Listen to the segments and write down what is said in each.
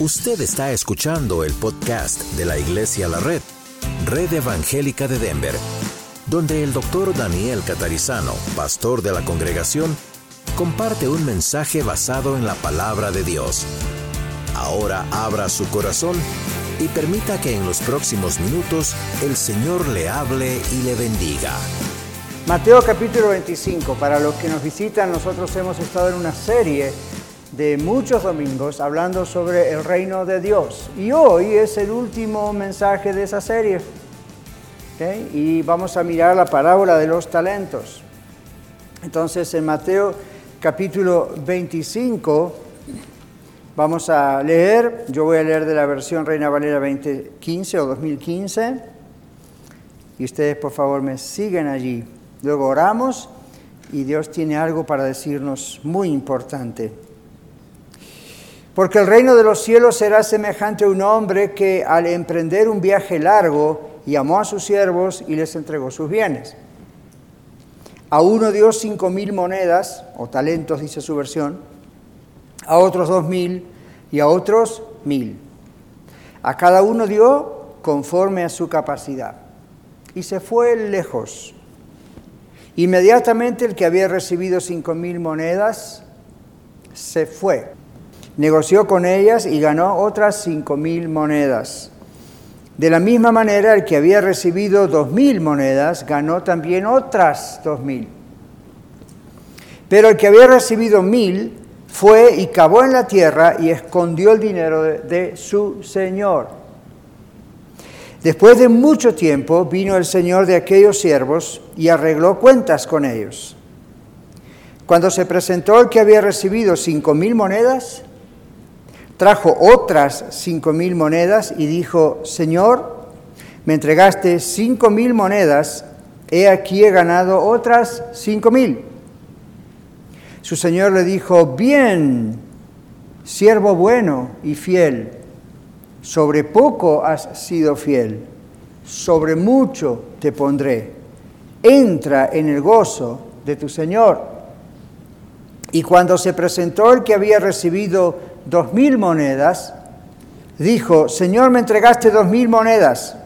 Usted está escuchando el podcast de la Iglesia La Red, Red Evangélica de Denver, donde el doctor Daniel Catarizano, pastor de la congregación, comparte un mensaje basado en la palabra de Dios. Ahora abra su corazón y permita que en los próximos minutos el Señor le hable y le bendiga. Mateo capítulo 25. Para los que nos visitan, nosotros hemos estado en una serie de muchos domingos hablando sobre el reino de Dios. Y hoy es el último mensaje de esa serie. Y vamos a mirar la parábola de los talentos. Entonces en Mateo capítulo 25 vamos a leer, yo voy a leer de la versión Reina Valera 2015 o 2015. Y ustedes por favor me siguen allí. Luego oramos y Dios tiene algo para decirnos muy importante. Porque el reino de los cielos será semejante a un hombre que al emprender un viaje largo llamó a sus siervos y les entregó sus bienes. A uno dio cinco mil monedas, o talentos, dice su versión, a otros dos mil y a otros mil. A cada uno dio conforme a su capacidad. Y se fue lejos. Inmediatamente el que había recibido cinco mil monedas se fue Negoció con ellas y ganó otras cinco mil monedas. De la misma manera, el que había recibido dos mil monedas ganó también otras dos mil. Pero el que había recibido mil fue y cavó en la tierra y escondió el dinero de, de su señor. Después de mucho tiempo vino el señor de aquellos siervos y arregló cuentas con ellos. Cuando se presentó el que había recibido cinco mil monedas, trajo otras cinco mil monedas y dijo, Señor, me entregaste cinco mil monedas, he aquí he ganado otras cinco mil. Su Señor le dijo, bien, siervo bueno y fiel, sobre poco has sido fiel, sobre mucho te pondré, entra en el gozo de tu Señor. Y cuando se presentó el que había recibido dos mil monedas, dijo, Señor, me entregaste dos mil monedas,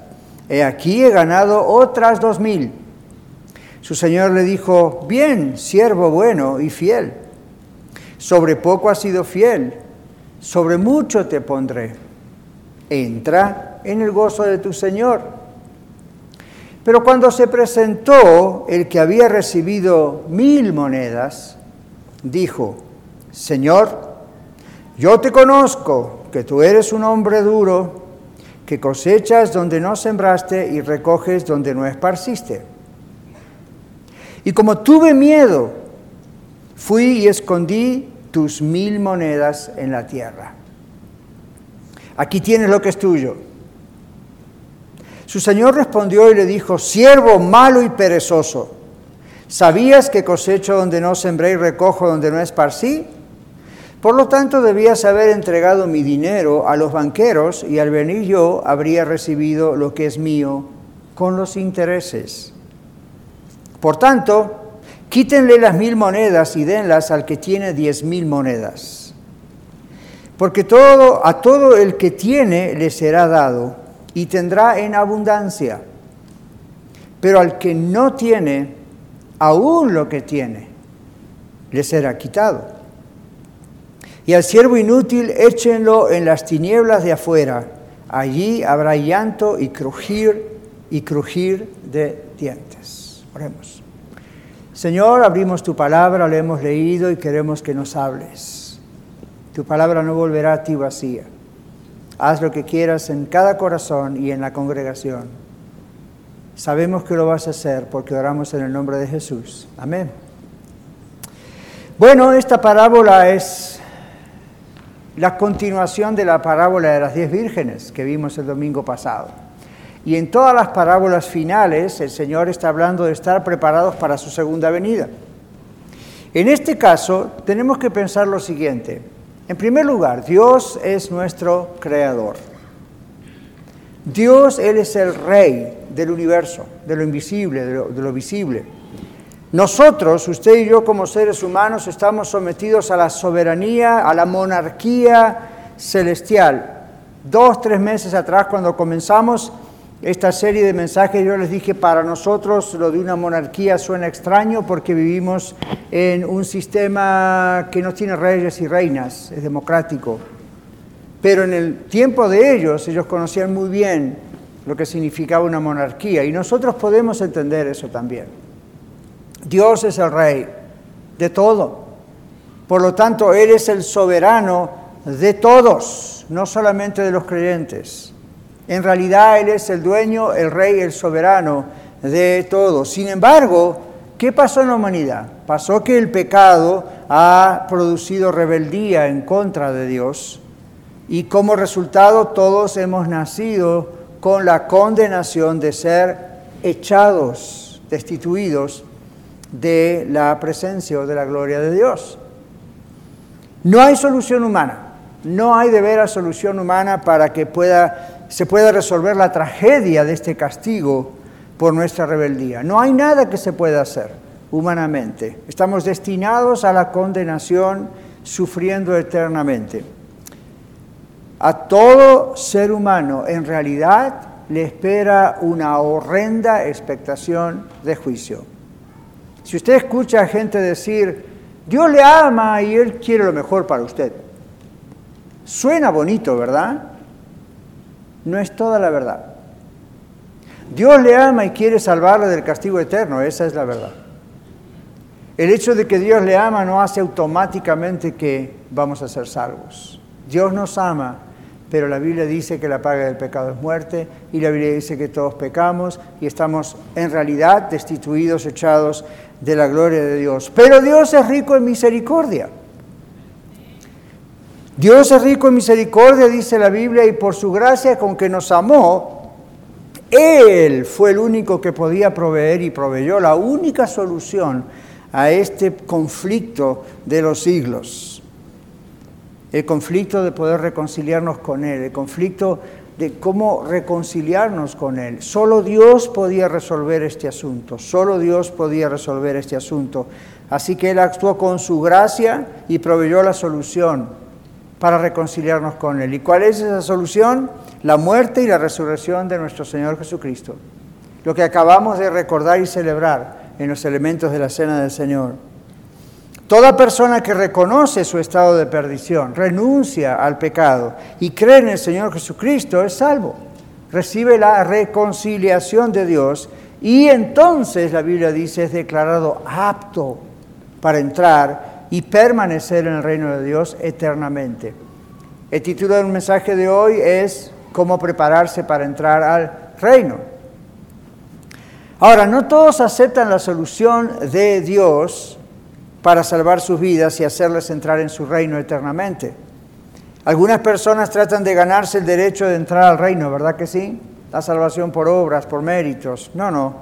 he aquí he ganado otras dos mil. Su Señor le dijo, bien, siervo bueno y fiel, sobre poco has sido fiel, sobre mucho te pondré. Entra en el gozo de tu Señor. Pero cuando se presentó el que había recibido mil monedas, dijo, Señor, yo te conozco, que tú eres un hombre duro, que cosechas donde no sembraste y recoges donde no esparciste. Y como tuve miedo, fui y escondí tus mil monedas en la tierra. Aquí tienes lo que es tuyo. Su señor respondió y le dijo, siervo malo y perezoso, ¿sabías que cosecho donde no sembré y recojo donde no esparcí? Por lo tanto, debías haber entregado mi dinero a los banqueros y al venir yo habría recibido lo que es mío con los intereses. Por tanto, quítenle las mil monedas y denlas al que tiene diez mil monedas. Porque a todo el que tiene le será dado y tendrá en abundancia. Pero al que no tiene, aún lo que tiene, le será quitado. Y al siervo inútil échenlo en las tinieblas de afuera. Allí habrá llanto y crujir y crujir de dientes. Oremos. Señor, abrimos tu palabra, la hemos leído y queremos que nos hables. Tu palabra no volverá a ti vacía. Haz lo que quieras en cada corazón y en la congregación. Sabemos que lo vas a hacer porque oramos en el nombre de Jesús. Amén. Bueno, esta parábola es la continuación de la parábola de las diez vírgenes que vimos el domingo pasado. Y en todas las parábolas finales el Señor está hablando de estar preparados para su segunda venida. En este caso tenemos que pensar lo siguiente. En primer lugar, Dios es nuestro creador. Dios, Él es el rey del universo, de lo invisible, de lo, de lo visible. Nosotros, usted y yo como seres humanos, estamos sometidos a la soberanía, a la monarquía celestial. Dos, tres meses atrás, cuando comenzamos esta serie de mensajes, yo les dije, para nosotros lo de una monarquía suena extraño porque vivimos en un sistema que no tiene reyes y reinas, es democrático. Pero en el tiempo de ellos, ellos conocían muy bien lo que significaba una monarquía y nosotros podemos entender eso también. Dios es el rey de todo. Por lo tanto, Él es el soberano de todos, no solamente de los creyentes. En realidad Él es el dueño, el rey, el soberano de todos. Sin embargo, ¿qué pasó en la humanidad? Pasó que el pecado ha producido rebeldía en contra de Dios y como resultado todos hemos nacido con la condenación de ser echados, destituidos de la presencia o de la gloria de Dios. No hay solución humana, no hay de veras solución humana para que pueda, se pueda resolver la tragedia de este castigo por nuestra rebeldía. No hay nada que se pueda hacer humanamente. Estamos destinados a la condenación sufriendo eternamente. A todo ser humano en realidad le espera una horrenda expectación de juicio. Si usted escucha a gente decir, Dios le ama y Él quiere lo mejor para usted, suena bonito, ¿verdad? No es toda la verdad. Dios le ama y quiere salvarle del castigo eterno, esa es la verdad. El hecho de que Dios le ama no hace automáticamente que vamos a ser salvos. Dios nos ama pero la Biblia dice que la paga del pecado es muerte y la Biblia dice que todos pecamos y estamos en realidad destituidos, echados de la gloria de Dios. Pero Dios es rico en misericordia. Dios es rico en misericordia, dice la Biblia, y por su gracia con que nos amó, Él fue el único que podía proveer y proveyó la única solución a este conflicto de los siglos el conflicto de poder reconciliarnos con Él, el conflicto de cómo reconciliarnos con Él. Solo Dios podía resolver este asunto, solo Dios podía resolver este asunto. Así que Él actuó con su gracia y proveyó la solución para reconciliarnos con Él. ¿Y cuál es esa solución? La muerte y la resurrección de nuestro Señor Jesucristo. Lo que acabamos de recordar y celebrar en los elementos de la cena del Señor. Toda persona que reconoce su estado de perdición, renuncia al pecado y cree en el Señor Jesucristo es salvo. Recibe la reconciliación de Dios y entonces la Biblia dice es declarado apto para entrar y permanecer en el reino de Dios eternamente. El título del mensaje de hoy es cómo prepararse para entrar al reino. Ahora, no todos aceptan la solución de Dios para salvar sus vidas y hacerles entrar en su reino eternamente. Algunas personas tratan de ganarse el derecho de entrar al reino, ¿verdad que sí? La salvación por obras, por méritos. No, no.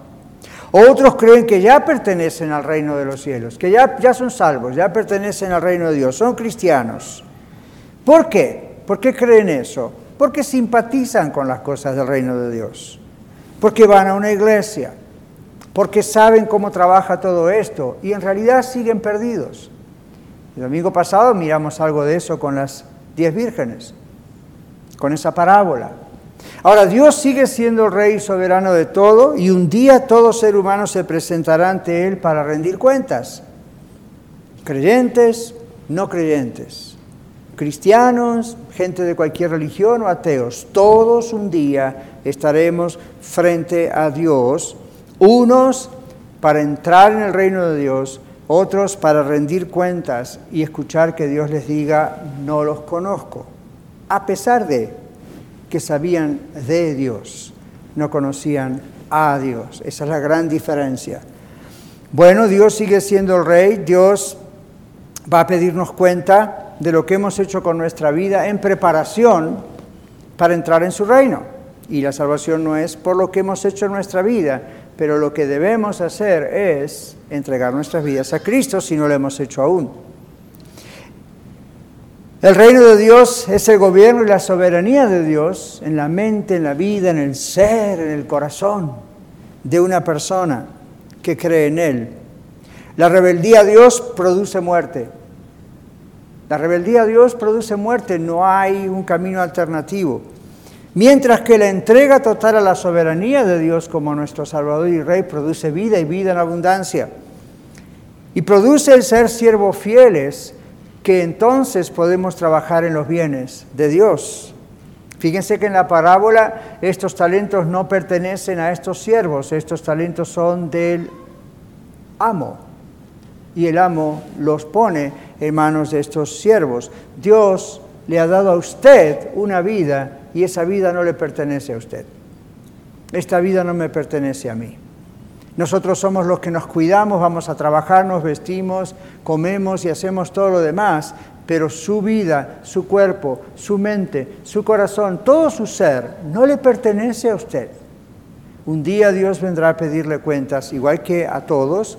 Otros creen que ya pertenecen al reino de los cielos, que ya, ya son salvos, ya pertenecen al reino de Dios, son cristianos. ¿Por qué? ¿Por qué creen eso? Porque simpatizan con las cosas del reino de Dios, porque van a una iglesia, porque saben cómo trabaja todo esto y en realidad siguen perdidos. El domingo pasado miramos algo de eso con las diez vírgenes, con esa parábola. Ahora, Dios sigue siendo el rey soberano de todo y un día todo ser humano se presentará ante Él para rendir cuentas. Creyentes, no creyentes, cristianos, gente de cualquier religión o ateos, todos un día estaremos frente a Dios unos para entrar en el reino de Dios, otros para rendir cuentas y escuchar que Dios les diga, no los conozco, a pesar de que sabían de Dios, no conocían a Dios. Esa es la gran diferencia. Bueno, Dios sigue siendo el rey, Dios va a pedirnos cuenta de lo que hemos hecho con nuestra vida en preparación para entrar en su reino. Y la salvación no es por lo que hemos hecho en nuestra vida, pero lo que debemos hacer es entregar nuestras vidas a Cristo si no lo hemos hecho aún. El reino de Dios es el gobierno y la soberanía de Dios en la mente, en la vida, en el ser, en el corazón de una persona que cree en Él. La rebeldía a Dios produce muerte. La rebeldía a Dios produce muerte, no hay un camino alternativo. Mientras que la entrega total a la soberanía de Dios como nuestro Salvador y Rey produce vida y vida en abundancia. Y produce el ser siervos fieles, que entonces podemos trabajar en los bienes de Dios. Fíjense que en la parábola estos talentos no pertenecen a estos siervos, estos talentos son del amo. Y el amo los pone en manos de estos siervos. Dios le ha dado a usted una vida y esa vida no le pertenece a usted. Esta vida no me pertenece a mí. Nosotros somos los que nos cuidamos, vamos a trabajar, nos vestimos, comemos y hacemos todo lo demás, pero su vida, su cuerpo, su mente, su corazón, todo su ser no le pertenece a usted. Un día Dios vendrá a pedirle cuentas, igual que a todos,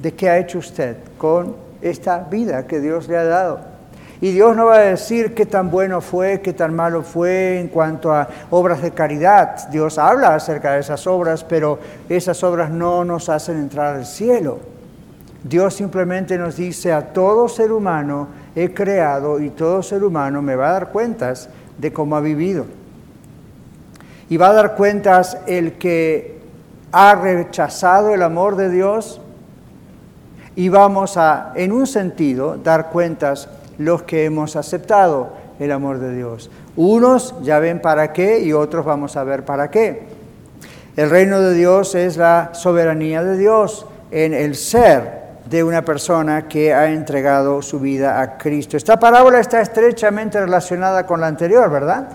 de qué ha hecho usted con esta vida que Dios le ha dado. Y Dios no va a decir qué tan bueno fue, qué tan malo fue en cuanto a obras de caridad. Dios habla acerca de esas obras, pero esas obras no nos hacen entrar al cielo. Dios simplemente nos dice a todo ser humano he creado y todo ser humano me va a dar cuentas de cómo ha vivido. Y va a dar cuentas el que ha rechazado el amor de Dios y vamos a, en un sentido, dar cuentas los que hemos aceptado el amor de Dios. Unos ya ven para qué y otros vamos a ver para qué. El reino de Dios es la soberanía de Dios en el ser de una persona que ha entregado su vida a Cristo. Esta parábola está estrechamente relacionada con la anterior, ¿verdad?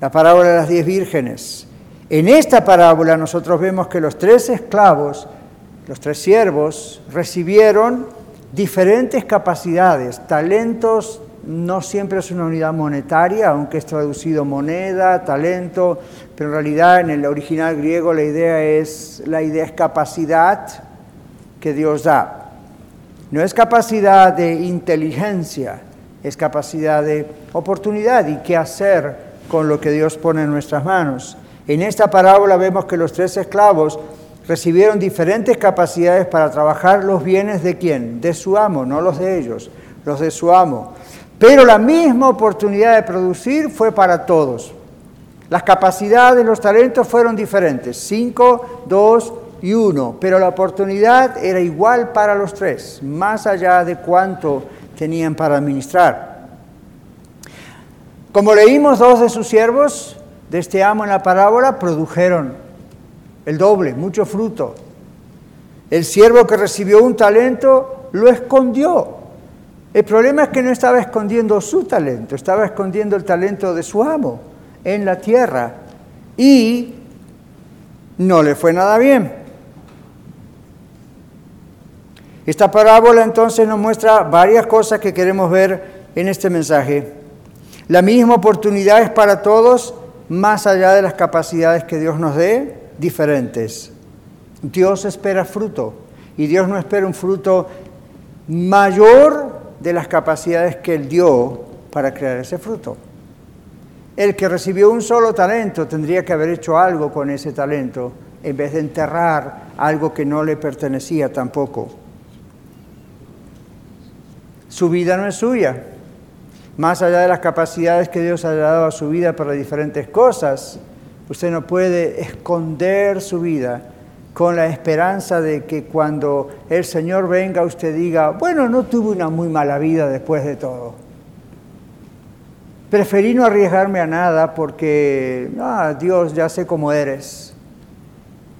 La parábola de las diez vírgenes. En esta parábola nosotros vemos que los tres esclavos, los tres siervos, recibieron diferentes capacidades, talentos, no siempre es una unidad monetaria, aunque es traducido moneda, talento, pero en realidad en el original griego la idea es, la idea es capacidad que Dios da. No es capacidad de inteligencia, es capacidad de oportunidad y qué hacer con lo que Dios pone en nuestras manos. En esta parábola vemos que los tres esclavos recibieron diferentes capacidades para trabajar los bienes de quién? De su amo, no los de ellos, los de su amo. Pero la misma oportunidad de producir fue para todos. Las capacidades, los talentos fueron diferentes, cinco, dos, y uno, pero la oportunidad era igual para los tres, más allá de cuánto tenían para administrar. Como leímos, dos de sus siervos de este amo en la parábola produjeron el doble, mucho fruto. El siervo que recibió un talento lo escondió. El problema es que no estaba escondiendo su talento, estaba escondiendo el talento de su amo en la tierra y no le fue nada bien. Esta parábola entonces nos muestra varias cosas que queremos ver en este mensaje. La misma oportunidad es para todos, más allá de las capacidades que Dios nos dé, diferentes. Dios espera fruto y Dios no espera un fruto mayor de las capacidades que Él dio para crear ese fruto. El que recibió un solo talento tendría que haber hecho algo con ese talento en vez de enterrar algo que no le pertenecía tampoco. Su vida no es suya. Más allá de las capacidades que Dios ha dado a su vida para diferentes cosas, usted no puede esconder su vida con la esperanza de que cuando el Señor venga usted diga, bueno, no tuve una muy mala vida después de todo. Preferí no arriesgarme a nada porque, ah, Dios, ya sé cómo eres.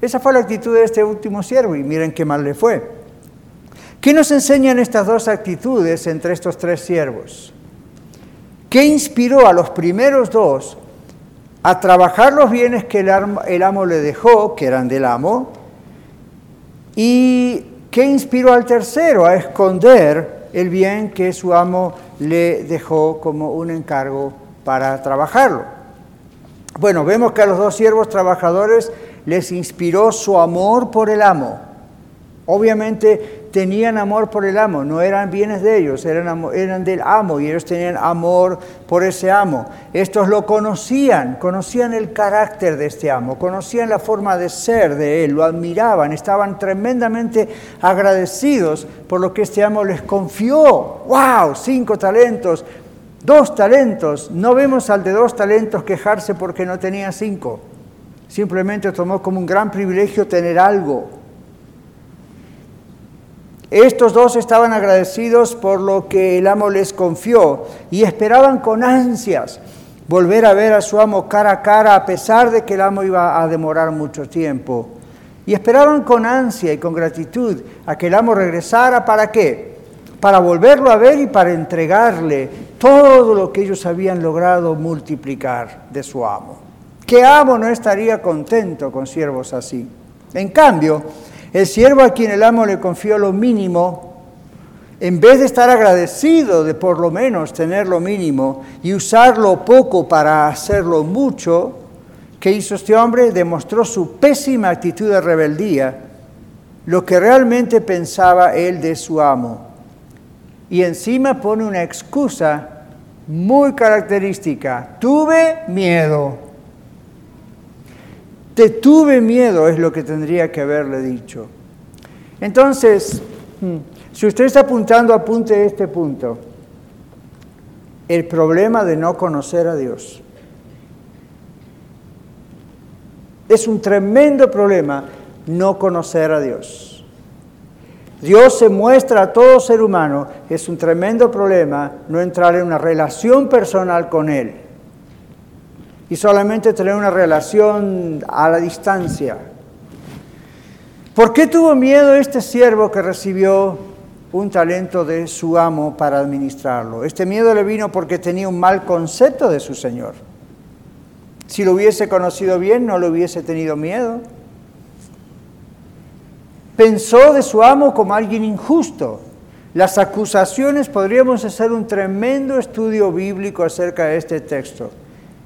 Esa fue la actitud de este último siervo y miren qué mal le fue. ¿Qué nos enseñan estas dos actitudes entre estos tres siervos? ¿Qué inspiró a los primeros dos a trabajar los bienes que el amo le dejó, que eran del amo? ¿Y qué inspiró al tercero a esconder el bien que su amo le dejó como un encargo para trabajarlo? Bueno, vemos que a los dos siervos trabajadores les inspiró su amor por el amo Obviamente tenían amor por el amo, no eran bienes de ellos, eran, eran del amo y ellos tenían amor por ese amo. Estos lo conocían, conocían el carácter de este amo, conocían la forma de ser de él, lo admiraban, estaban tremendamente agradecidos por lo que este amo les confió. ¡Wow! Cinco talentos, dos talentos. No vemos al de dos talentos quejarse porque no tenía cinco. Simplemente tomó como un gran privilegio tener algo. Estos dos estaban agradecidos por lo que el amo les confió y esperaban con ansias volver a ver a su amo cara a cara a pesar de que el amo iba a demorar mucho tiempo. Y esperaban con ansia y con gratitud a que el amo regresara para qué? Para volverlo a ver y para entregarle todo lo que ellos habían logrado multiplicar de su amo. ¿Qué amo no estaría contento con siervos así? En cambio, el siervo a quien el amo le confió lo mínimo, en vez de estar agradecido de por lo menos tener lo mínimo y usarlo poco para hacerlo mucho, ¿qué hizo este hombre? Demostró su pésima actitud de rebeldía, lo que realmente pensaba él de su amo. Y encima pone una excusa muy característica. Tuve miedo. Te tuve miedo es lo que tendría que haberle dicho. Entonces, hmm, si usted está apuntando, apunte este punto. El problema de no conocer a Dios. Es un tremendo problema no conocer a Dios. Dios se muestra a todo ser humano. Es un tremendo problema no entrar en una relación personal con Él y solamente tener una relación a la distancia. ¿Por qué tuvo miedo este siervo que recibió un talento de su amo para administrarlo? Este miedo le vino porque tenía un mal concepto de su Señor. Si lo hubiese conocido bien, no le hubiese tenido miedo. Pensó de su amo como alguien injusto. Las acusaciones, podríamos hacer un tremendo estudio bíblico acerca de este texto.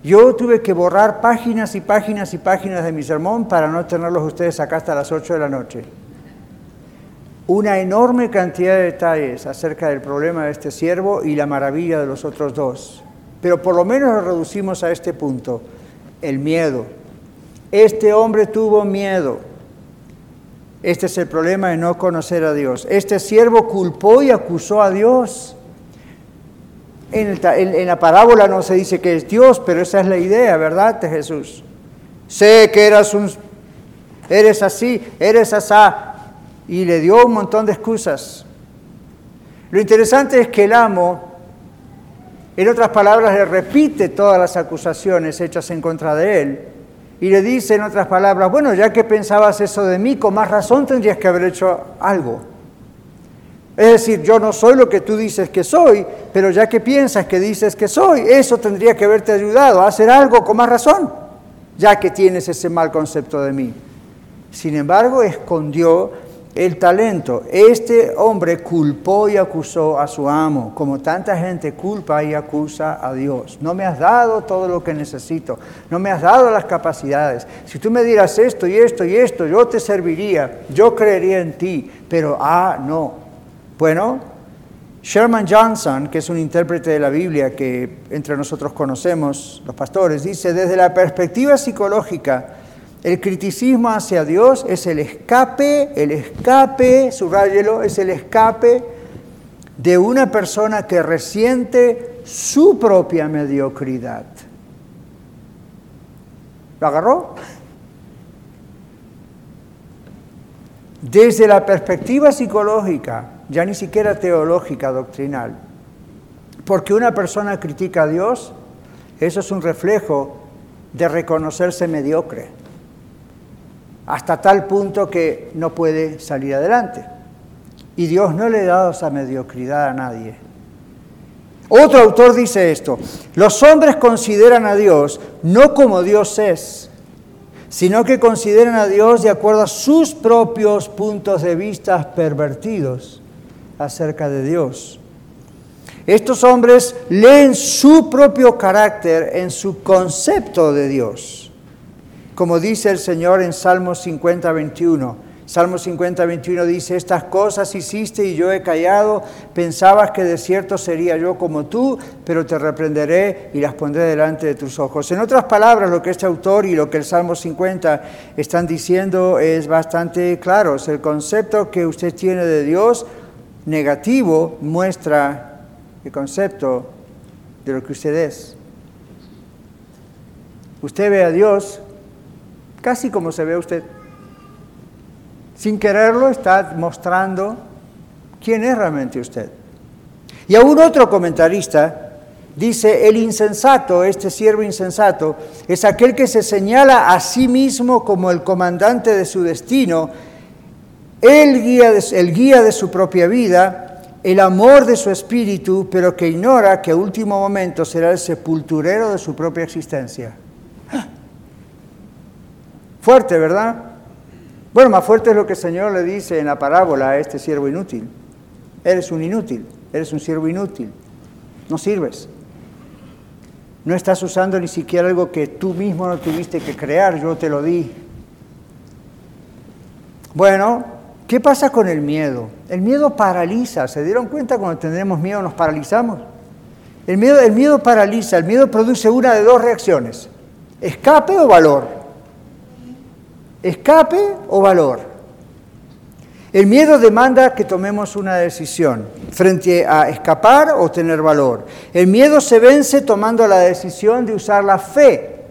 Yo tuve que borrar páginas y páginas y páginas de mi sermón para no tenerlos ustedes acá hasta las 8 de la noche. Una enorme cantidad de detalles acerca del problema de este siervo y la maravilla de los otros dos. Pero por lo menos lo reducimos a este punto, el miedo. Este hombre tuvo miedo. Este es el problema de no conocer a Dios. Este siervo culpó y acusó a Dios. En, la parábola no se dice que es Dios, pero esa es la idea, ¿verdad? De Jesús. Sé que eras un, eres así, eres asá, y le dio un montón de excusas. Lo interesante es que el amo, en otras palabras, le repite todas las acusaciones hechas en contra de él y le dice en otras palabras, bueno, ya que pensabas eso de mí, con más razón tendrías que haber hecho algo. Es decir, yo no soy lo que tú dices que soy, pero ya que piensas que dices que soy, eso tendría que haberte ayudado a hacer algo con más razón, ya que tienes ese mal concepto de mí. Sin embargo, escondió el talento. Este hombre culpó y acusó a su amo, como tanta gente culpa y acusa a Dios. No me has dado todo lo que necesito, no me has dado las capacidades. Si tú me dieras esto y esto y esto, yo te serviría, yo creería en ti, pero ah, no, bueno, Sherman Johnson, que es un intérprete de la Biblia que entre nosotros conocemos, los pastores, dice, desde la perspectiva psicológica, el criticismo hacia Dios es el escape, el escape, subrayelo, es el escape de una persona que resiente su propia mediocridad. ¿Lo agarró? Desde la perspectiva psicológica, ya ni siquiera teológica, doctrinal. Porque una persona critica a Dios, eso es un reflejo de reconocerse mediocre, hasta tal punto que no puede salir adelante. Y Dios no le ha dado esa mediocridad a nadie. Otro autor dice esto, los hombres consideran a Dios no como Dios es, sino que consideran a Dios de acuerdo a sus propios puntos de vista pervertidos acerca de Dios. Estos hombres leen su propio carácter en su concepto de Dios. Como dice el Señor en Salmo 50, 21, Salmo 50, 21 dice, estas cosas hiciste y yo he callado, pensabas que de cierto sería yo como tú, pero te reprenderé y las pondré delante de tus ojos. En otras palabras, lo que este autor y lo que el Salmo 50 están diciendo es bastante claro. El concepto que usted tiene de Dios negativo muestra el concepto de lo que usted es. Usted ve a Dios casi como se ve usted. Sin quererlo está mostrando quién es realmente usted. Y aún otro comentarista dice, el insensato, este siervo insensato, es aquel que se señala a sí mismo como el comandante de su destino, el guía de, el guía de su propia vida, el amor de su espíritu, pero que ignora que a último momento será el sepulturero de su propia existencia. Fuerte, ¿verdad? Bueno, más fuerte es lo que el Señor le dice en la parábola a este siervo inútil. Eres un inútil, eres un siervo inútil, no sirves. No estás usando ni siquiera algo que tú mismo no tuviste que crear, yo te lo di. Bueno, ¿qué pasa con el miedo? El miedo paraliza, ¿se dieron cuenta cuando tenemos miedo nos paralizamos? El miedo, el miedo paraliza, el miedo produce una de dos reacciones, escape o valor escape o valor. El miedo demanda que tomemos una decisión frente a escapar o tener valor. El miedo se vence tomando la decisión de usar la fe.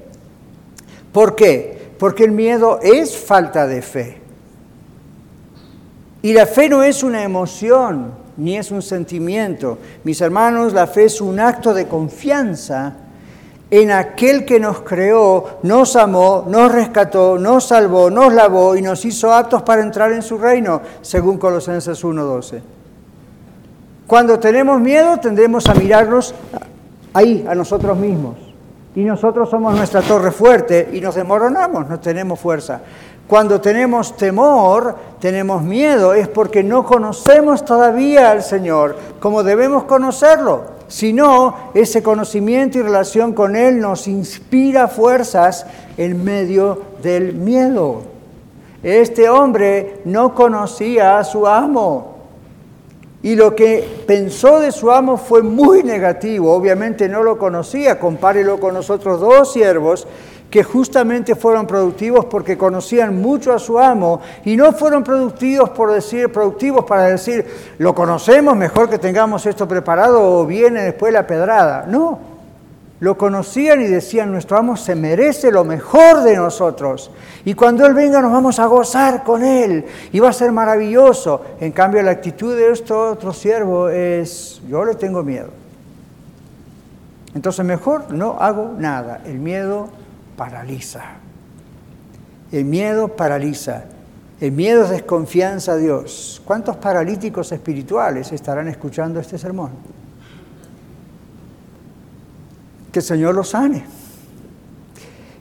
¿Por qué? Porque el miedo es falta de fe. Y la fe no es una emoción, ni es un sentimiento. Mis hermanos, la fe es un acto de confianza en aquel que nos creó, nos amó, nos rescató, nos salvó, nos lavó y nos hizo aptos para entrar en su reino, según Colosenses 1.12. Cuando tenemos miedo tendemos a mirarnos ahí, a nosotros mismos. Y nosotros somos nuestra torre fuerte y nos desmoronamos, no tenemos fuerza. Cuando tenemos temor, tenemos miedo, es porque no conocemos todavía al Señor como debemos conocerlo sino ese conocimiento y relación con Él nos inspira fuerzas en medio del miedo. Este hombre no conocía a su amo y lo que pensó de su amo fue muy negativo, obviamente no lo conocía, compárelo con los otros dos siervos que justamente fueron productivos porque conocían mucho a su amo y no fueron productivos por decir productivos para decir lo conocemos mejor que tengamos esto preparado o viene después la pedrada. No, lo conocían y decían nuestro amo se merece lo mejor de nosotros y cuando él venga nos vamos a gozar con él y va a ser maravilloso. En cambio la actitud de este otro siervo es yo le tengo miedo. Entonces mejor no hago nada. El miedo paraliza. El miedo paraliza. El miedo es desconfianza a Dios. ¿Cuántos paralíticos espirituales estarán escuchando este sermón? Que el Señor los sane.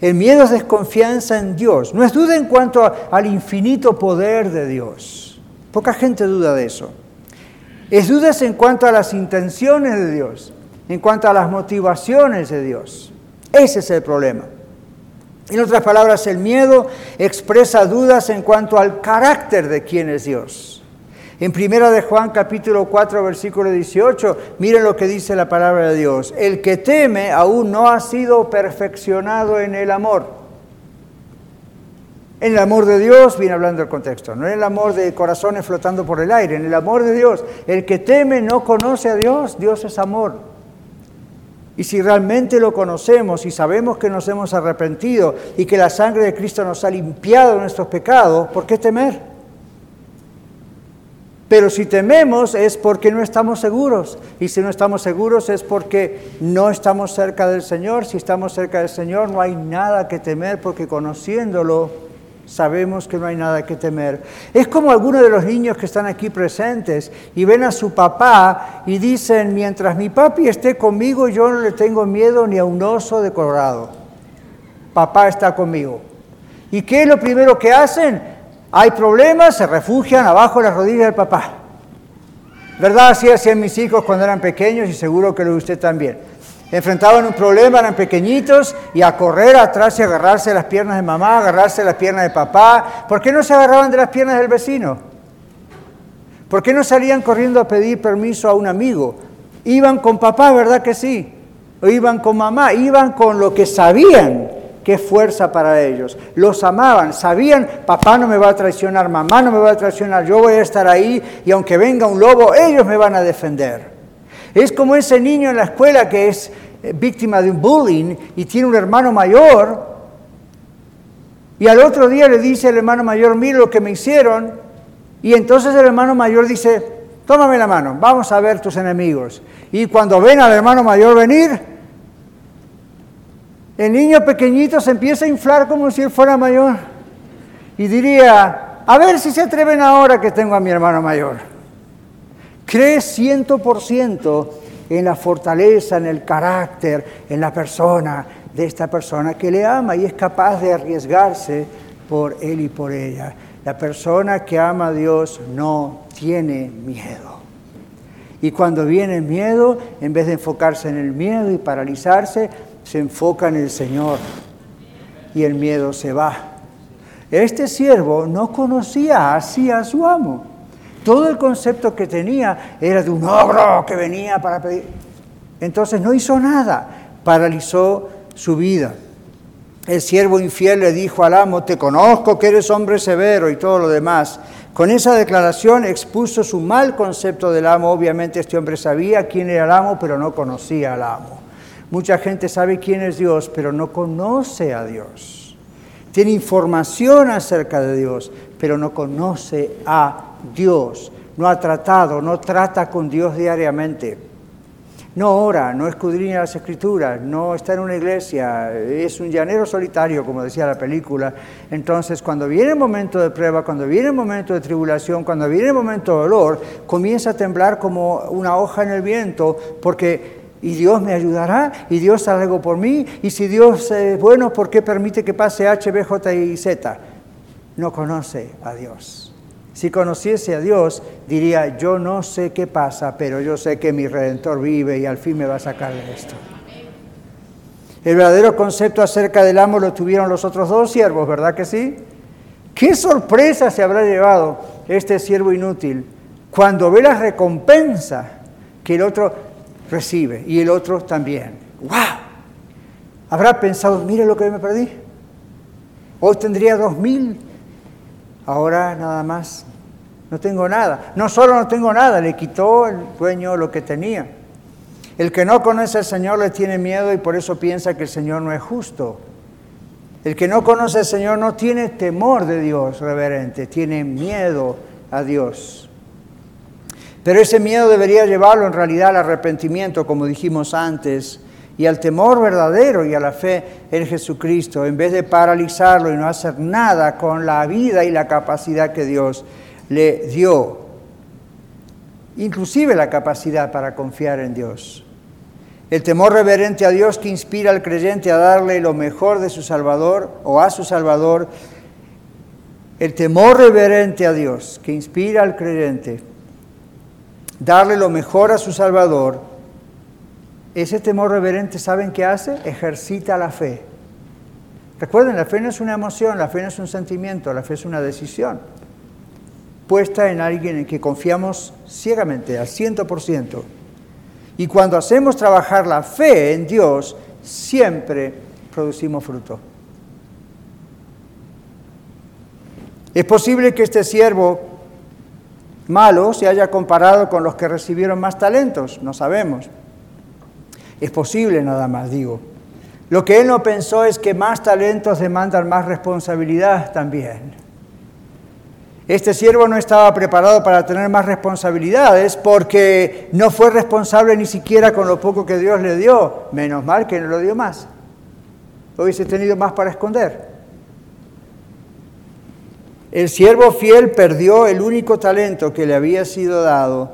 El miedo es desconfianza en Dios. No es duda en cuanto al infinito poder de Dios. Poca gente duda de eso. Es dudas en cuanto a las intenciones de Dios, en cuanto a las motivaciones de Dios. Ese es el problema. En otras palabras, el miedo expresa dudas en cuanto al carácter de quién es Dios. En primera de Juan capítulo 4 versículo 18, miren lo que dice la palabra de Dios. El que teme aún no ha sido perfeccionado en el amor. En el amor de Dios, viene hablando el contexto, no en el amor de corazones flotando por el aire, en el amor de Dios. El que teme no conoce a Dios, Dios es amor. Y si realmente lo conocemos y sabemos que nos hemos arrepentido y que la sangre de Cristo nos ha limpiado nuestros pecados, ¿por qué temer? Pero si tememos es porque no estamos seguros. Y si no estamos seguros es porque no estamos cerca del Señor. Si estamos cerca del Señor no hay nada que temer porque conociéndolo sabemos que no hay nada que temer. Es como algunos de los niños que están aquí presentes y ven a su papá y dicen, mientras mi papi esté conmigo, yo no le tengo miedo ni a un oso de colorado. Papá está conmigo. ¿Y qué es lo primero que hacen? Hay problemas, se refugian abajo de las rodillas del papá. ¿Verdad? Así hacían mis hijos cuando eran pequeños y seguro que lo de usted también. Enfrentaban un problema, eran pequeñitos, y a correr atrás y agarrarse las piernas de mamá, agarrarse las piernas de papá. ¿Por qué no se agarraban de las piernas del vecino? ¿Por qué no salían corriendo a pedir permiso a un amigo? Iban con papá, ¿verdad que sí? O iban con mamá, iban con lo que sabían que fuerza para ellos. Los amaban, sabían, papá no me va a traicionar, mamá no me va a traicionar, yo voy a estar ahí y aunque venga un lobo, ellos me van a defender. Es como ese niño en la escuela que es eh, víctima de un bullying y tiene un hermano mayor y al otro día le dice al hermano mayor, mira lo que me hicieron y entonces el hermano mayor dice, tómame la mano, vamos a ver tus enemigos. Y cuando ven al hermano mayor venir, el niño pequeñito se empieza a inflar como si él fuera mayor y diría, a ver si se atreven ahora que tengo a mi hermano mayor. Cree ciento por ciento en la fortaleza, en el carácter, en la persona de esta persona que le ama y es capaz de arriesgarse por él y por ella. La persona que ama a Dios no tiene miedo. Y cuando viene el miedo, en vez de enfocarse en el miedo y paralizarse, se enfoca en el Señor y el miedo se va. Este siervo no conocía así a su amo. Todo el concepto que tenía era de un ogro que venía para pedir. Entonces no hizo nada, paralizó su vida. El siervo infiel le dijo al amo, te conozco que eres hombre severo y todo lo demás. Con esa declaración expuso su mal concepto del amo. Obviamente este hombre sabía quién era el amo, pero no conocía al amo. Mucha gente sabe quién es Dios, pero no conoce a Dios. Tiene información acerca de Dios, pero no conoce a Dios, no ha tratado, no trata con Dios diariamente. No ora, no escudriña las escrituras, no está en una iglesia, es un llanero solitario, como decía la película. Entonces, cuando viene el momento de prueba, cuando viene el momento de tribulación, cuando viene el momento de dolor, comienza a temblar como una hoja en el viento, porque y Dios me ayudará, y Dios algo por mí, y si Dios es bueno, ¿por qué permite que pase H, B, J y Z? No conoce a Dios. Si conociese a Dios, diría, yo no sé qué pasa, pero yo sé que mi redentor vive y al fin me va a sacar de esto. El verdadero concepto acerca del amo lo tuvieron los otros dos siervos, ¿verdad que sí? ¿Qué sorpresa se habrá llevado este siervo inútil cuando ve la recompensa que el otro recibe y el otro también? ¡Wow! Habrá pensado, mire lo que me perdí. Hoy tendría dos mil ahora nada más no tengo nada. No solo no tengo nada, le quitó el dueño lo que tenía. El que no conoce al Señor le tiene miedo y por eso piensa que el Señor no es justo. El que no conoce al Señor no tiene temor de Dios, reverente, tiene miedo a Dios. Pero ese miedo debería llevarlo en realidad al arrepentimiento, como dijimos antes, y al temor verdadero y a la fe en Jesucristo, en vez de paralizarlo y no hacer nada con la vida y la capacidad que Dios le dio, inclusive la capacidad para confiar en Dios. El temor reverente a Dios que inspira al creyente a darle lo mejor de su Salvador o a su Salvador, el temor reverente a Dios que inspira al creyente darle lo mejor a su Salvador, ese temor reverente, ¿saben qué hace? Ejercita la fe. Recuerden, la fe no es una emoción, la fe no es un sentimiento, la fe es una decisión puesta en alguien en que confiamos ciegamente, al ciento por ciento. Y cuando hacemos trabajar la fe en Dios, siempre producimos fruto. Es posible que este siervo malo se haya comparado con los que recibieron más talentos, no sabemos. Es posible nada más, digo. Lo que él no pensó es que más talentos demandan más responsabilidad también. Este siervo no estaba preparado para tener más responsabilidades porque no fue responsable ni siquiera con lo poco que Dios le dio. Menos mal que no lo dio más. Hubiese tenido más para esconder. El siervo fiel perdió el único talento que le había sido dado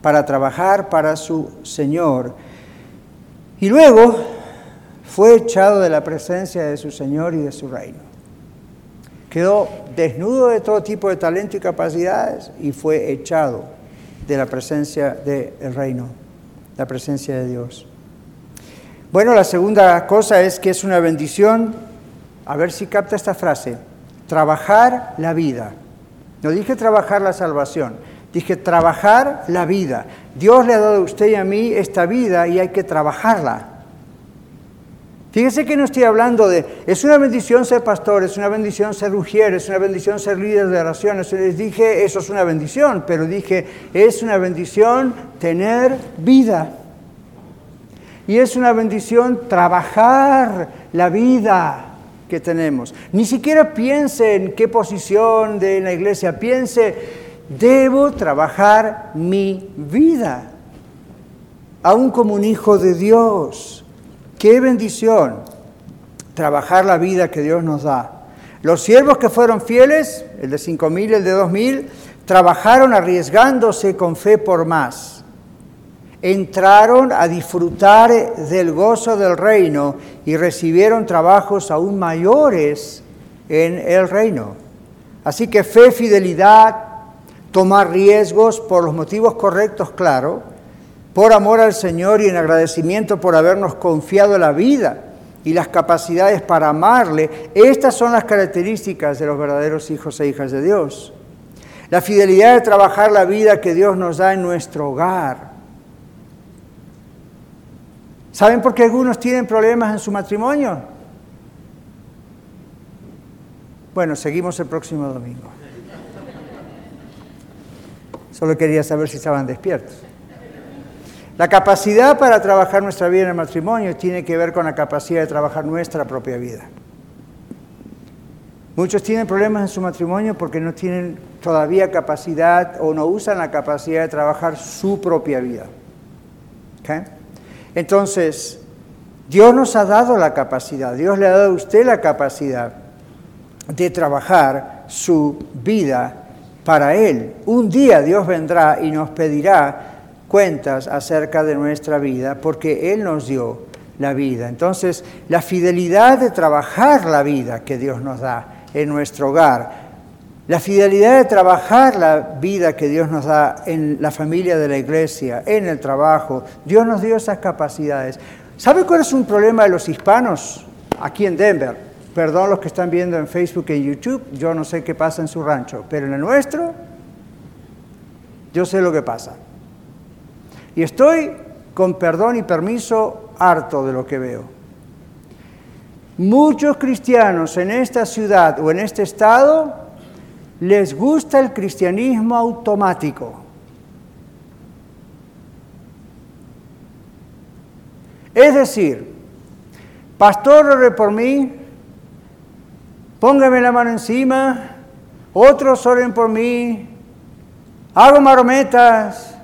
para trabajar para su Señor y luego fue echado de la presencia de su Señor y de su reino. Quedó desnudo de todo tipo de talento y capacidades y fue echado de la presencia del reino, la presencia de Dios. Bueno, la segunda cosa es que es una bendición, a ver si capta esta frase, trabajar la vida. No dije trabajar la salvación, dije trabajar la vida. Dios le ha dado a usted y a mí esta vida y hay que trabajarla. Fíjese que no estoy hablando de, es una bendición ser pastor, es una bendición ser rugier, es una bendición ser líder de oraciones. Les dije, eso es una bendición, pero dije, es una bendición tener vida. Y es una bendición trabajar la vida que tenemos. Ni siquiera piense en qué posición de la iglesia, piense, debo trabajar mi vida, aún como un hijo de Dios. Qué bendición trabajar la vida que Dios nos da. Los siervos que fueron fieles, el de cinco mil, el de dos mil, trabajaron arriesgándose con fe por más. Entraron a disfrutar del gozo del reino y recibieron trabajos aún mayores en el reino. Así que fe, fidelidad, tomar riesgos por los motivos correctos, claro, por amor al Señor y en agradecimiento por habernos confiado la vida y las capacidades para amarle, estas son las características de los verdaderos hijos e hijas de Dios. La fidelidad de trabajar la vida que Dios nos da en nuestro hogar. ¿Saben por qué algunos tienen problemas en su matrimonio? Bueno, seguimos el próximo domingo. Solo quería saber si estaban despiertos. La capacidad para trabajar nuestra vida en el matrimonio tiene que ver con la capacidad de trabajar nuestra propia vida. Muchos tienen problemas en su matrimonio porque no tienen todavía capacidad o no usan la capacidad de trabajar su propia vida. Entonces, Dios nos ha dado la capacidad, Dios le ha dado a usted la capacidad de trabajar su vida para Él. Un día Dios vendrá y nos pedirá cuentas acerca de nuestra vida porque Él nos dio la vida. Entonces, la fidelidad de trabajar la vida que Dios nos da en nuestro hogar, la fidelidad de trabajar la vida que Dios nos da en la familia de la iglesia, en el trabajo, Dios nos dio esas capacidades. ¿Sabe cuál es un problema de los hispanos aquí en Denver? Perdón los que están viendo en Facebook y YouTube, yo no sé qué pasa en su rancho, pero en el nuestro, yo sé lo que pasa. Y estoy, con perdón y permiso, harto de lo que veo. Muchos cristianos en esta ciudad o en este estado les gusta el cristianismo automático. Es decir, pastor, ore por mí, póngame la mano encima, otros oren por mí, hago marometas,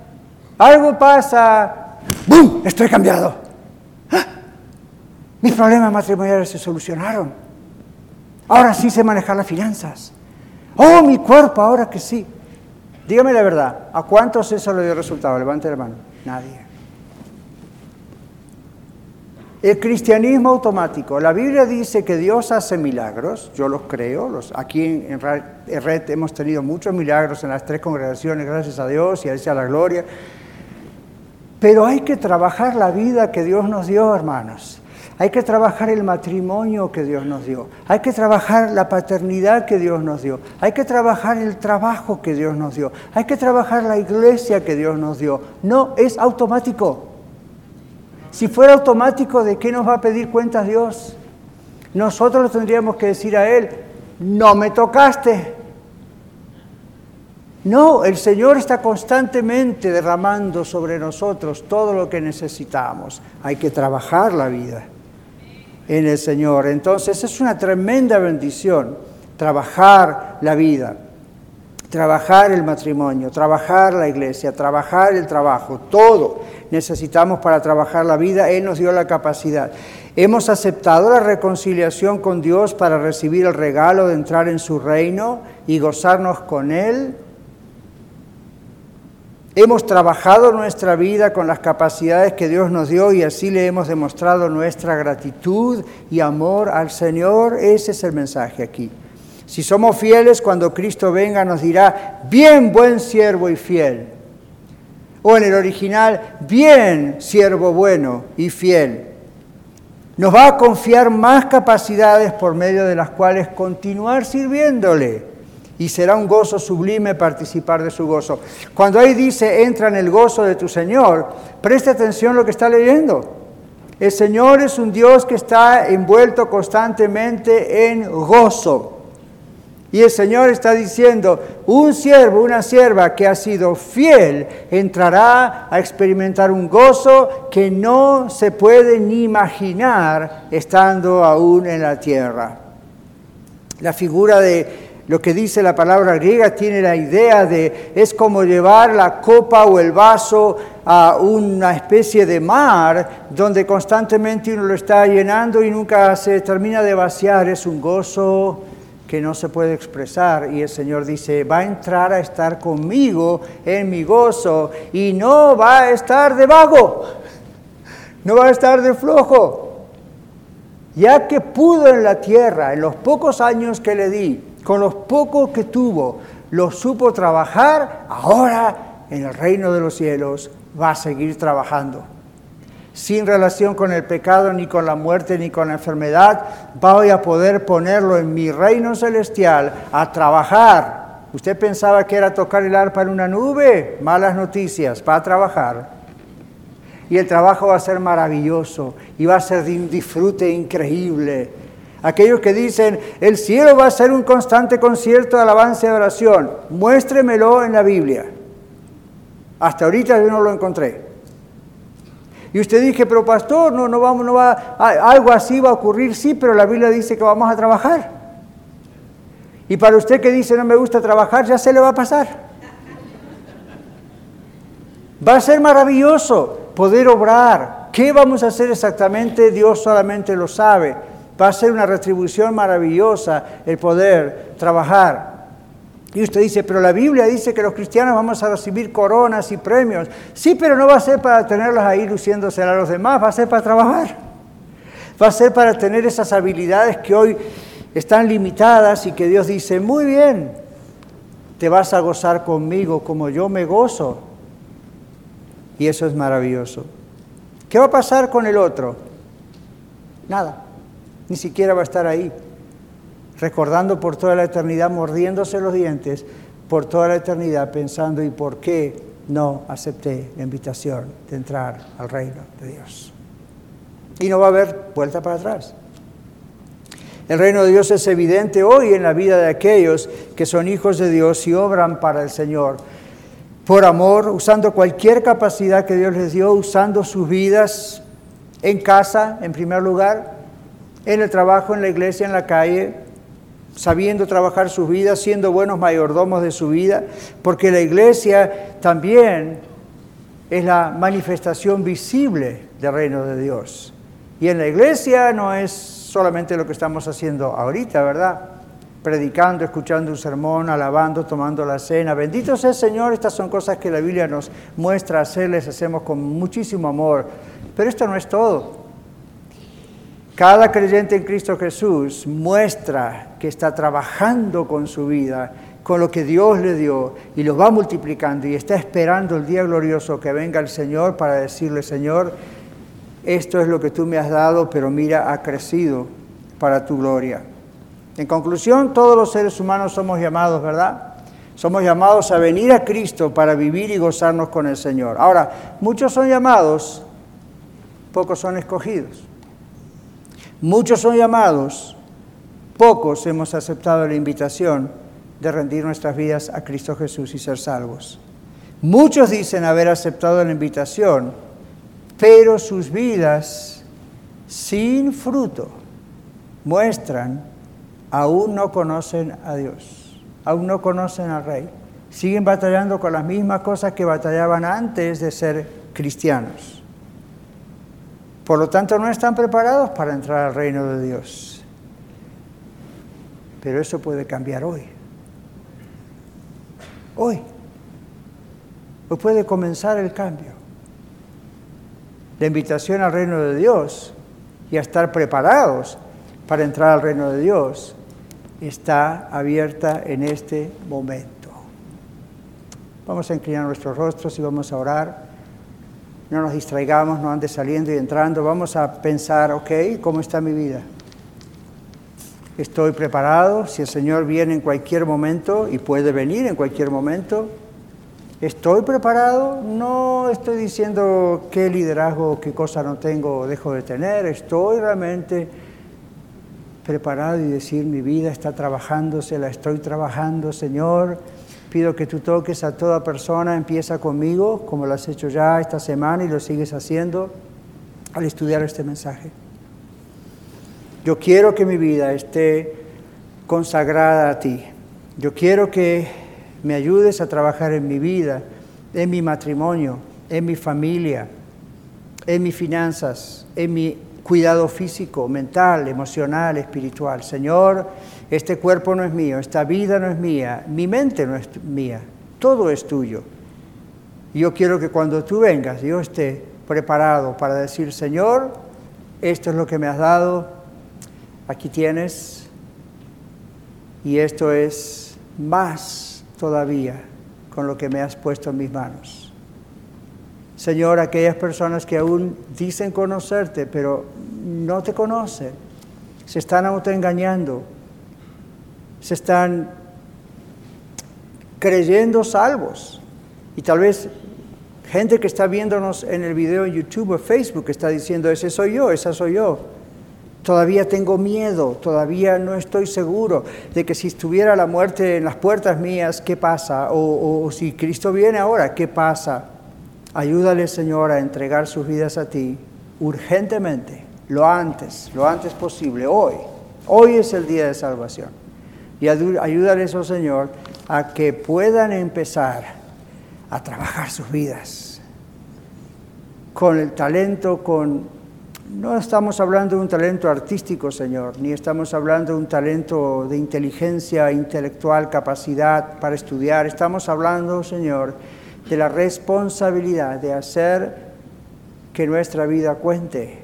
algo pasa, ¡bum! Estoy cambiado. ¡Ah! Mis problemas matrimoniales se solucionaron. Ahora sí sé manejar las finanzas. Oh, mi cuerpo, ahora que sí. Dígame la verdad, ¿a cuántos eso le dio resultado? Levante la mano. Nadie. El cristianismo automático. La Biblia dice que Dios hace milagros, yo los creo. Los, aquí en, Red hemos tenido muchos milagros en las tres congregaciones, gracias a Dios y a a la gloria. Pero hay que trabajar la vida que Dios nos dio, hermanos. Hay que trabajar el matrimonio que Dios nos dio. Hay que trabajar la paternidad que Dios nos dio. Hay que trabajar el trabajo que Dios nos dio. Hay que trabajar la iglesia que Dios nos dio. No es automático. Si fuera automático, ¿de qué nos va a pedir cuentas Dios? Nosotros tendríamos que decir a Él, no me tocaste, no, el Señor está constantemente derramando sobre nosotros todo lo que necesitamos. Hay que trabajar la vida en el Señor. Entonces es una tremenda bendición trabajar la vida, trabajar el matrimonio, trabajar la iglesia, trabajar el trabajo, todo necesitamos para trabajar la vida. Él nos dio la capacidad. Hemos aceptado la reconciliación con Dios para recibir el regalo de entrar en su reino y gozarnos con Él. Hemos trabajado nuestra vida con las capacidades que Dios nos dio y así le hemos demostrado nuestra gratitud y amor al Señor. Ese es el mensaje aquí. Si somos fieles, cuando Cristo venga nos dirá, bien buen siervo y fiel. O en el original, bien siervo bueno y fiel. nos va a confiar más capacidades por medio de las cuales continuar sirviéndole. Y será un gozo sublime participar de su gozo. Cuando ahí dice, entra en el gozo de tu Señor, preste atención a lo que está leyendo. El Señor es un Dios que está envuelto constantemente en gozo. Y el Señor está diciendo, un siervo, una sierva que ha sido fiel, entrará a experimentar un gozo que no se puede ni imaginar estando aún en la tierra. La figura de lo que dice la palabra griega tiene la idea de, es como llevar la copa o el vaso a una especie de mar donde constantemente uno lo está llenando y nunca se termina de vaciar. Es un gozo que no se puede expresar y el Señor dice, va a entrar a estar conmigo en mi gozo y no va a estar de vago, no va a estar de flojo. Ya que pudo en la tierra, en los pocos años que le di, con los pocos que tuvo, lo supo trabajar, ahora en el reino de los cielos va a seguir trabajando. Sin relación con el pecado, ni con la muerte, ni con la enfermedad, voy a poder ponerlo en mi reino celestial a trabajar. ¿Usted pensaba que era tocar el arpa en una nube? Malas noticias, va a trabajar. Y el trabajo va a ser maravilloso y va a ser de un disfrute increíble Aquellos que dicen, el cielo va a ser un constante concierto de alabanza y oración, muéstremelo en la Biblia. Hasta ahorita yo no lo encontré. Y usted dice, pero pastor, no, no vamos, no va, algo así va a ocurrir, sí, pero la Biblia dice que vamos a trabajar. Y para usted que dice no me gusta trabajar, ya se le va a pasar. Va a ser maravilloso poder obrar. ¿Qué vamos a hacer exactamente? Dios solamente lo sabe. Va a ser una retribución maravillosa el poder trabajar. Y usted dice, pero la Biblia dice que los cristianos vamos a recibir coronas y premios. Sí, pero no va a ser para tenerlos ahí luciéndose a los demás, va a ser para trabajar. Va a ser para tener esas habilidades que hoy están limitadas y que Dios dice, muy bien, te vas a gozar conmigo como yo me gozo. Y eso es maravilloso. ¿Qué va a pasar con el otro? Nada ni siquiera va a estar ahí, recordando por toda la eternidad, mordiéndose los dientes, por toda la eternidad, pensando, ¿y por qué no acepté la invitación de entrar al reino de Dios? Y no va a haber vuelta para atrás. El reino de Dios es evidente hoy en la vida de aquellos que son hijos de Dios y obran para el Señor. Por amor, usando cualquier capacidad que Dios les dio, usando sus vidas en casa, en primer lugar, en el trabajo, en la iglesia, en la calle, sabiendo trabajar su vida, siendo buenos mayordomos de su vida, porque la iglesia también es la manifestación visible del reino de Dios. Y en la iglesia no es solamente lo que estamos haciendo ahorita, ¿verdad? Predicando, escuchando un sermón, alabando, tomando la cena. Bendito sea el Señor, estas son cosas que la Biblia nos muestra hacerles, hacemos con muchísimo amor. Pero esto no es todo. Cada creyente en Cristo Jesús muestra que está trabajando con su vida, con lo que Dios le dio, y lo va multiplicando y está esperando el día glorioso que venga el Señor para decirle, Señor, esto es lo que tú me has dado, pero mira, ha crecido para tu gloria. En conclusión, todos los seres humanos somos llamados, ¿verdad? Somos llamados a venir a Cristo para vivir y gozarnos con el Señor. Ahora, muchos son llamados, pocos son escogidos. Muchos son llamados, pocos hemos aceptado la invitación de rendir nuestras vidas a Cristo Jesús y ser salvos. Muchos dicen haber aceptado la invitación, pero sus vidas sin fruto muestran aún no conocen a Dios, aún no conocen al Rey. Siguen batallando con las mismas cosas que batallaban antes de ser cristianos. Por lo tanto, no están preparados para entrar al reino de Dios. Pero eso puede cambiar hoy. Hoy. Hoy puede comenzar el cambio. La invitación al reino de Dios y a estar preparados para entrar al reino de Dios está abierta en este momento. Vamos a inclinar nuestros rostros y vamos a orar. No nos distraigamos, no ande saliendo y entrando. Vamos a pensar, ok, ¿cómo está mi vida? Estoy preparado, si el Señor viene en cualquier momento y puede venir en cualquier momento. Estoy preparado, no estoy diciendo qué liderazgo, qué cosa no tengo o dejo de tener. Estoy realmente preparado y decir mi vida está trabajándose, la estoy trabajando, Señor Pido que tú toques a toda persona, empieza conmigo, como lo has hecho ya esta semana y lo sigues haciendo al estudiar este mensaje. Yo quiero que mi vida esté consagrada a ti. Yo quiero que me ayudes a trabajar en mi vida, en mi matrimonio, en mi familia, en mis finanzas, en mi cuidado físico, mental, emocional, espiritual. Señor, este cuerpo no es mío, esta vida no es mía, mi mente no es mía, todo es tuyo. Yo quiero que cuando tú vengas, yo esté preparado para decir, Señor, esto es lo que me has dado, aquí tienes, y esto es más todavía con lo que me has puesto en mis manos. Señor, aquellas personas que aún dicen conocerte, pero no te conocen, se están autoengañando, se están creyendo salvos. Y tal vez gente que está viéndonos en el video en YouTube o Facebook está diciendo, ese soy yo, esa soy yo. Todavía tengo miedo, todavía no estoy seguro de que si estuviera la muerte en las puertas mías, ¿qué pasa? O, o si Cristo viene ahora, ¿qué pasa? Ayúdale, Señor, a entregar sus vidas a ti urgentemente, lo antes, lo antes posible, hoy. Hoy es el día de salvación. Y ayúdales, oh Señor, a que puedan empezar a trabajar sus vidas con el talento, con... No estamos hablando de un talento artístico, Señor, ni estamos hablando de un talento de inteligencia intelectual, capacidad para estudiar. Estamos hablando, Señor, de la responsabilidad de hacer que nuestra vida cuente.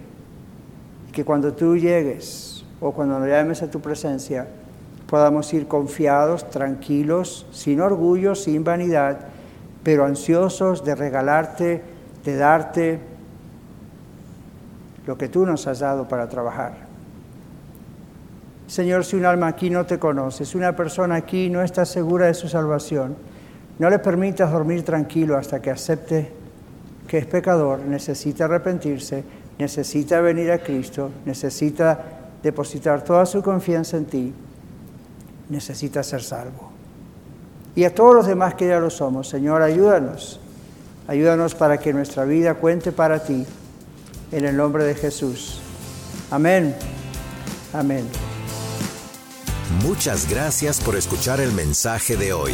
Y que cuando tú llegues o cuando nos llames a tu presencia, podamos ir confiados, tranquilos, sin orgullo, sin vanidad, pero ansiosos de regalarte, de darte lo que tú nos has dado para trabajar. Señor, si un alma aquí no te conoce, si una persona aquí no está segura de su salvación, no le permitas dormir tranquilo hasta que acepte que es pecador, necesita arrepentirse, necesita venir a Cristo, necesita depositar toda su confianza en ti, necesita ser salvo. Y a todos los demás que ya lo somos, Señor, ayúdanos. Ayúdanos para que nuestra vida cuente para ti, en el nombre de Jesús. Amén. Amén. Muchas gracias por escuchar el mensaje de hoy.